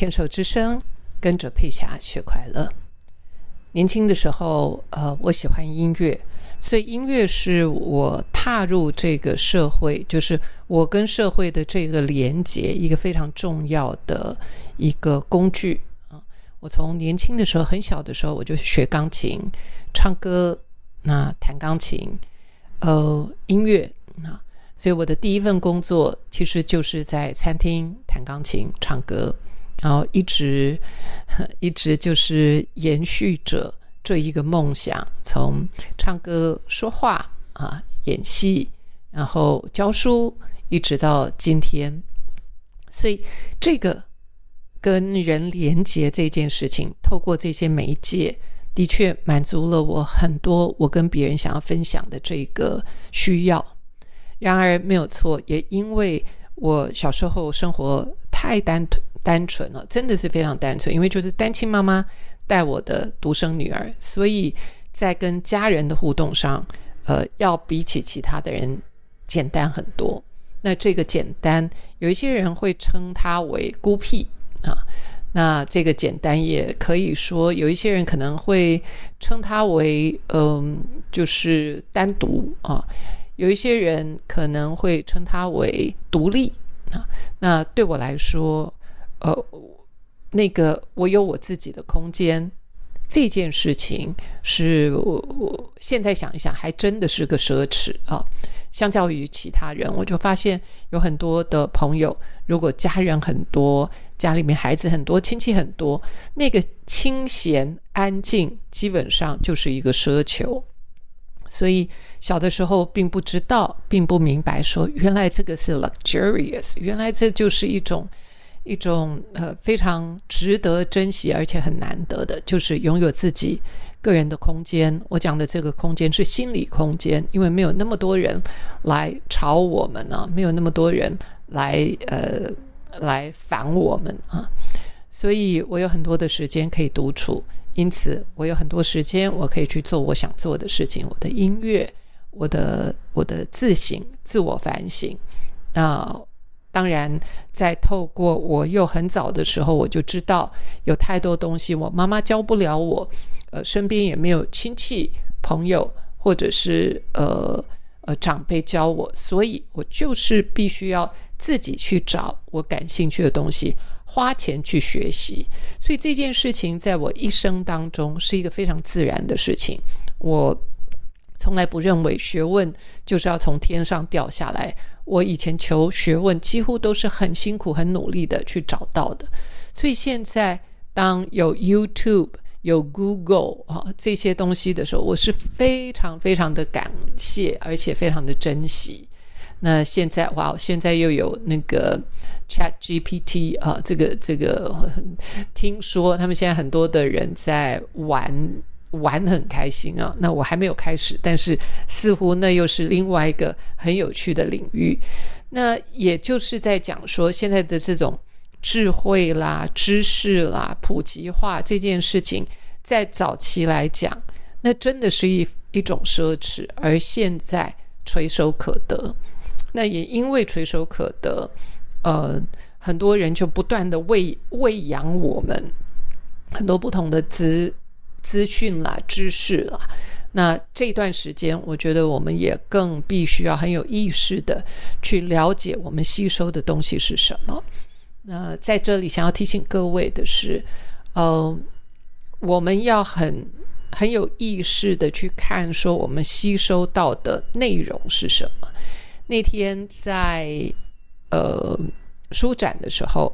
牵手之声，跟着佩霞学快乐。年轻的时候，呃，我喜欢音乐，所以音乐是我踏入这个社会，就是我跟社会的这个连接一个非常重要的一个工具啊。我从年轻的时候，很小的时候，我就学钢琴、唱歌，那弹钢琴，呃，音乐啊。所以我的第一份工作其实就是在餐厅弹钢琴、唱歌，然后一直一直就是延续着这一个梦想，从唱歌、说话啊、演戏，然后教书，一直到今天。所以这个跟人连接这件事情，透过这些媒介，的确满足了我很多我跟别人想要分享的这个需要。然而没有错，也因为我小时候生活太单单纯了，真的是非常单纯，因为就是单亲妈妈带我的独生女儿，所以在跟家人的互动上，呃，要比起其他的人简单很多。那这个简单，有一些人会称它为孤僻啊，那这个简单也可以说，有一些人可能会称它为嗯，就是单独啊。有一些人可能会称它为独立啊，那对我来说，呃，那个我有我自己的空间，这件事情是我我现在想一想，还真的是个奢侈啊。相较于其他人，我就发现有很多的朋友，如果家人很多，家里面孩子很多，亲戚很多，那个清闲安静，基本上就是一个奢求。所以小的时候并不知道，并不明白，说原来这个是 luxurious，原来这就是一种一种呃非常值得珍惜而且很难得的，就是拥有自己个人的空间。我讲的这个空间是心理空间，因为没有那么多人来吵我们呢，没有那么多人来呃来烦我们啊，所以我有很多的时间可以独处。因此，我有很多时间，我可以去做我想做的事情。我的音乐，我的我的自省、自我反省。那当然，在透过我又很早的时候，我就知道有太多东西我妈妈教不了我，呃，身边也没有亲戚朋友或者是呃呃长辈教我，所以我就是必须要自己去找我感兴趣的东西。花钱去学习，所以这件事情在我一生当中是一个非常自然的事情。我从来不认为学问就是要从天上掉下来。我以前求学问几乎都是很辛苦、很努力的去找到的。所以现在当有 YouTube、有 Google 啊这些东西的时候，我是非常非常的感谢，而且非常的珍惜。那现在哇，现在又有那个。Chat GPT 啊，这个这个，听说他们现在很多的人在玩玩很开心啊。那我还没有开始，但是似乎那又是另外一个很有趣的领域。那也就是在讲说，现在的这种智慧啦、知识啦、普及化这件事情，在早期来讲，那真的是一一种奢侈，而现在垂手可得。那也因为垂手可得。呃，很多人就不断的喂喂养我们很多不同的资资讯啦、知识啦。那这段时间，我觉得我们也更必须要很有意识的去了解我们吸收的东西是什么。那在这里，想要提醒各位的是，呃，我们要很很有意识的去看，说我们吸收到的内容是什么。那天在。呃，书展的时候，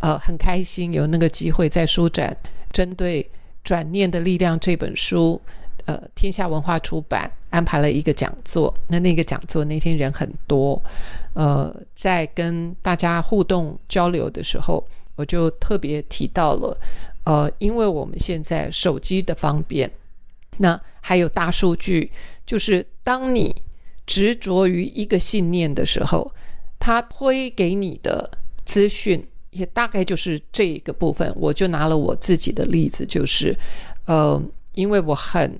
呃，很开心有那个机会在书展针对《转念的力量》这本书，呃，天下文化出版安排了一个讲座。那那个讲座那天人很多，呃，在跟大家互动交流的时候，我就特别提到了，呃，因为我们现在手机的方便，那还有大数据，就是当你执着于一个信念的时候。它推给你的资讯也大概就是这个部分。我就拿了我自己的例子，就是，呃，因为我很，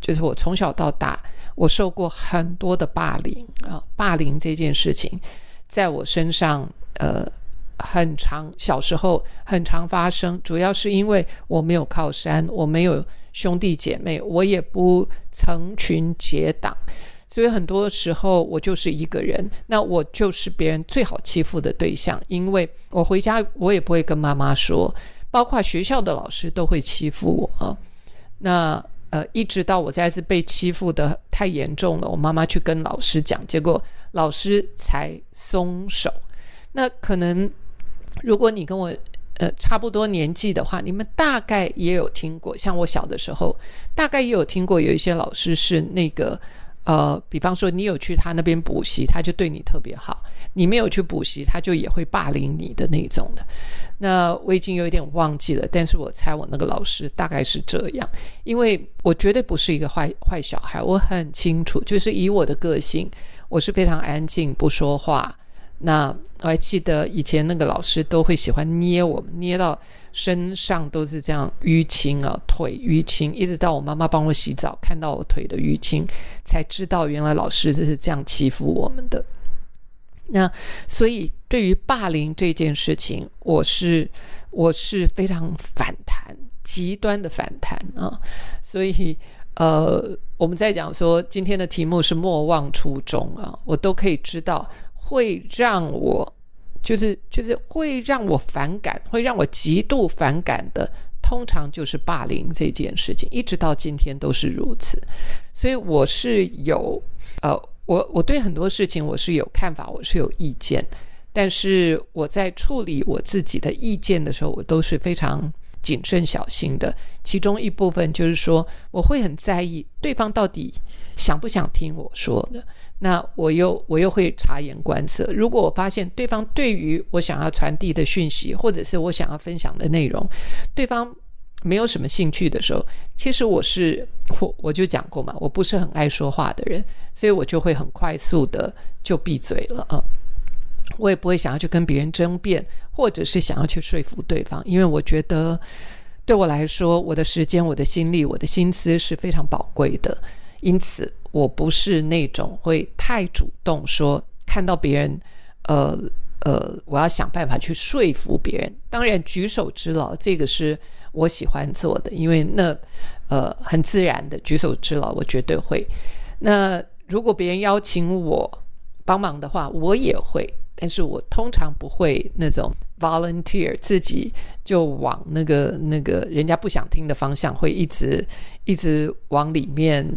就是我从小到大，我受过很多的霸凌啊，霸凌这件事情，在我身上，呃，很长，小时候很常发生，主要是因为我没有靠山，我没有兄弟姐妹，我也不成群结党，所以很多时候我就是一个人，那我就是别人最好欺负的对象，因为我回家我也不会跟妈妈说，包括学校的老师都会欺负我，那。呃，一直到我再次被欺负的太严重了，我妈妈去跟老师讲，结果老师才松手。那可能如果你跟我呃差不多年纪的话，你们大概也有听过，像我小的时候，大概也有听过有一些老师是那个。呃，比方说你有去他那边补习，他就对你特别好；你没有去补习，他就也会霸凌你的那种的。那我已经有点忘记了，但是我猜我那个老师大概是这样，因为我绝对不是一个坏坏小孩，我很清楚，就是以我的个性，我是非常安静不说话。那我还记得以前那个老师都会喜欢捏我们，捏到身上都是这样淤青啊，腿淤青，一直到我妈妈帮我洗澡，看到我腿的淤青，才知道原来老师就是这样欺负我们的。那所以对于霸凌这件事情，我是我是非常反弹，极端的反弹啊。所以呃，我们在讲说今天的题目是莫忘初衷啊，我都可以知道。会让我，就是就是会让我反感，会让我极度反感的，通常就是霸凌这件事情，一直到今天都是如此。所以我是有，呃，我我对很多事情我是有看法，我是有意见，但是我在处理我自己的意见的时候，我都是非常谨慎小心的。其中一部分就是说，我会很在意对方到底想不想听我说的。那我又我又会察言观色。如果我发现对方对于我想要传递的讯息，或者是我想要分享的内容，对方没有什么兴趣的时候，其实我是我我就讲过嘛，我不是很爱说话的人，所以我就会很快速的就闭嘴了啊。我也不会想要去跟别人争辩，或者是想要去说服对方，因为我觉得对我来说，我的时间、我的心力、我的心思是非常宝贵的，因此。我不是那种会太主动说看到别人，呃呃，我要想办法去说服别人。当然，举手之劳这个是我喜欢做的，因为那呃很自然的举手之劳，我绝对会。那如果别人邀请我帮忙的话，我也会，但是我通常不会那种 volunteer 自己就往那个那个人家不想听的方向，会一直一直往里面。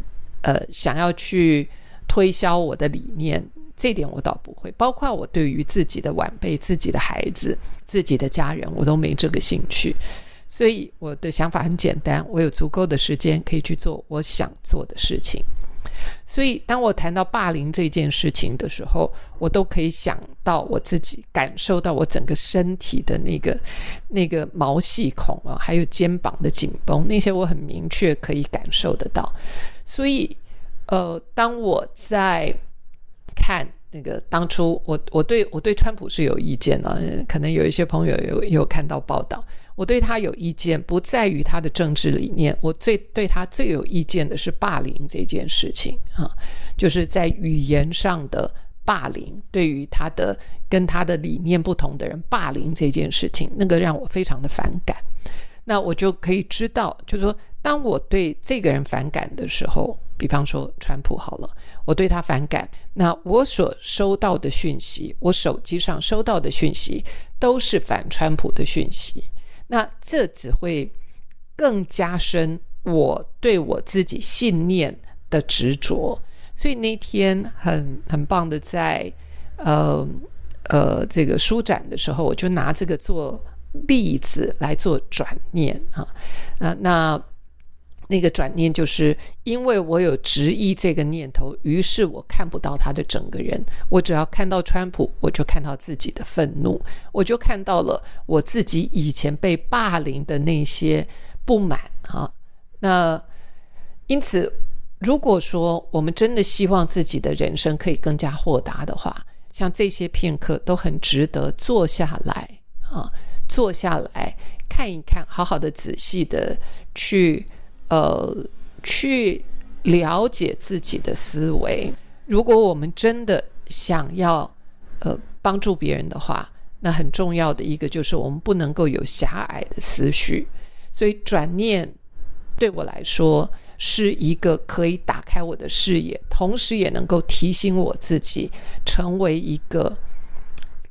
呃，想要去推销我的理念，这点我倒不会。包括我对于自己的晚辈、自己的孩子、自己的家人，我都没这个兴趣。所以我的想法很简单：我有足够的时间可以去做我想做的事情。所以，当我谈到霸凌这件事情的时候，我都可以想到我自己感受到我整个身体的那个那个毛细孔啊，还有肩膀的紧绷，那些我很明确可以感受得到。所以，呃，当我在看那个当初我我对我对川普是有意见的，可能有一些朋友有有看到报道，我对他有意见，不在于他的政治理念，我最对他最有意见的是霸凌这件事情啊，就是在语言上的霸凌，对于他的跟他的理念不同的人霸凌这件事情，那个让我非常的反感。那我就可以知道，就是说。当我对这个人反感的时候，比方说川普好了，我对他反感，那我所收到的讯息，我手机上收到的讯息都是反川普的讯息，那这只会更加深我对我自己信念的执着。所以那天很很棒的，在呃呃这个书展的时候，我就拿这个做例子来做转念啊啊那。那个转念就是因为我有质疑这个念头，于是我看不到他的整个人。我只要看到川普，我就看到自己的愤怒，我就看到了我自己以前被霸凌的那些不满啊。那因此，如果说我们真的希望自己的人生可以更加豁达的话，像这些片刻都很值得坐下来啊，坐下来看一看，好好的、仔细的去。呃，去了解自己的思维。如果我们真的想要呃帮助别人的话，那很重要的一个就是我们不能够有狭隘的思绪，所以转念对我来说是一个可以打开我的视野，同时也能够提醒我自己成为一个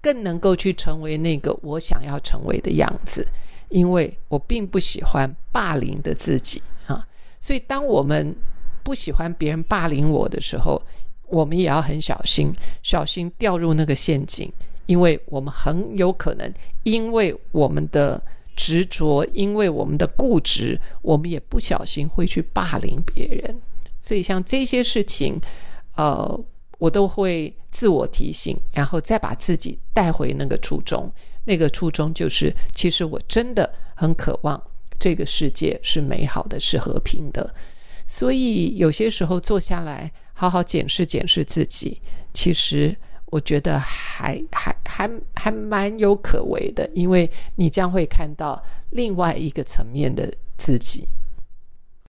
更能够去成为那个我想要成为的样子。因为我并不喜欢霸凌的自己啊，所以当我们不喜欢别人霸凌我的时候，我们也要很小心，小心掉入那个陷阱，因为我们很有可能因为我们的执着，因为我们的固执，我们也不小心会去霸凌别人。所以像这些事情，呃，我都会自我提醒，然后再把自己带回那个初衷。那个初衷就是，其实我真的很渴望这个世界是美好的，是和平的。所以有些时候坐下来，好好检视检视自己，其实我觉得还还还还蛮有可为的，因为你将会看到另外一个层面的自己。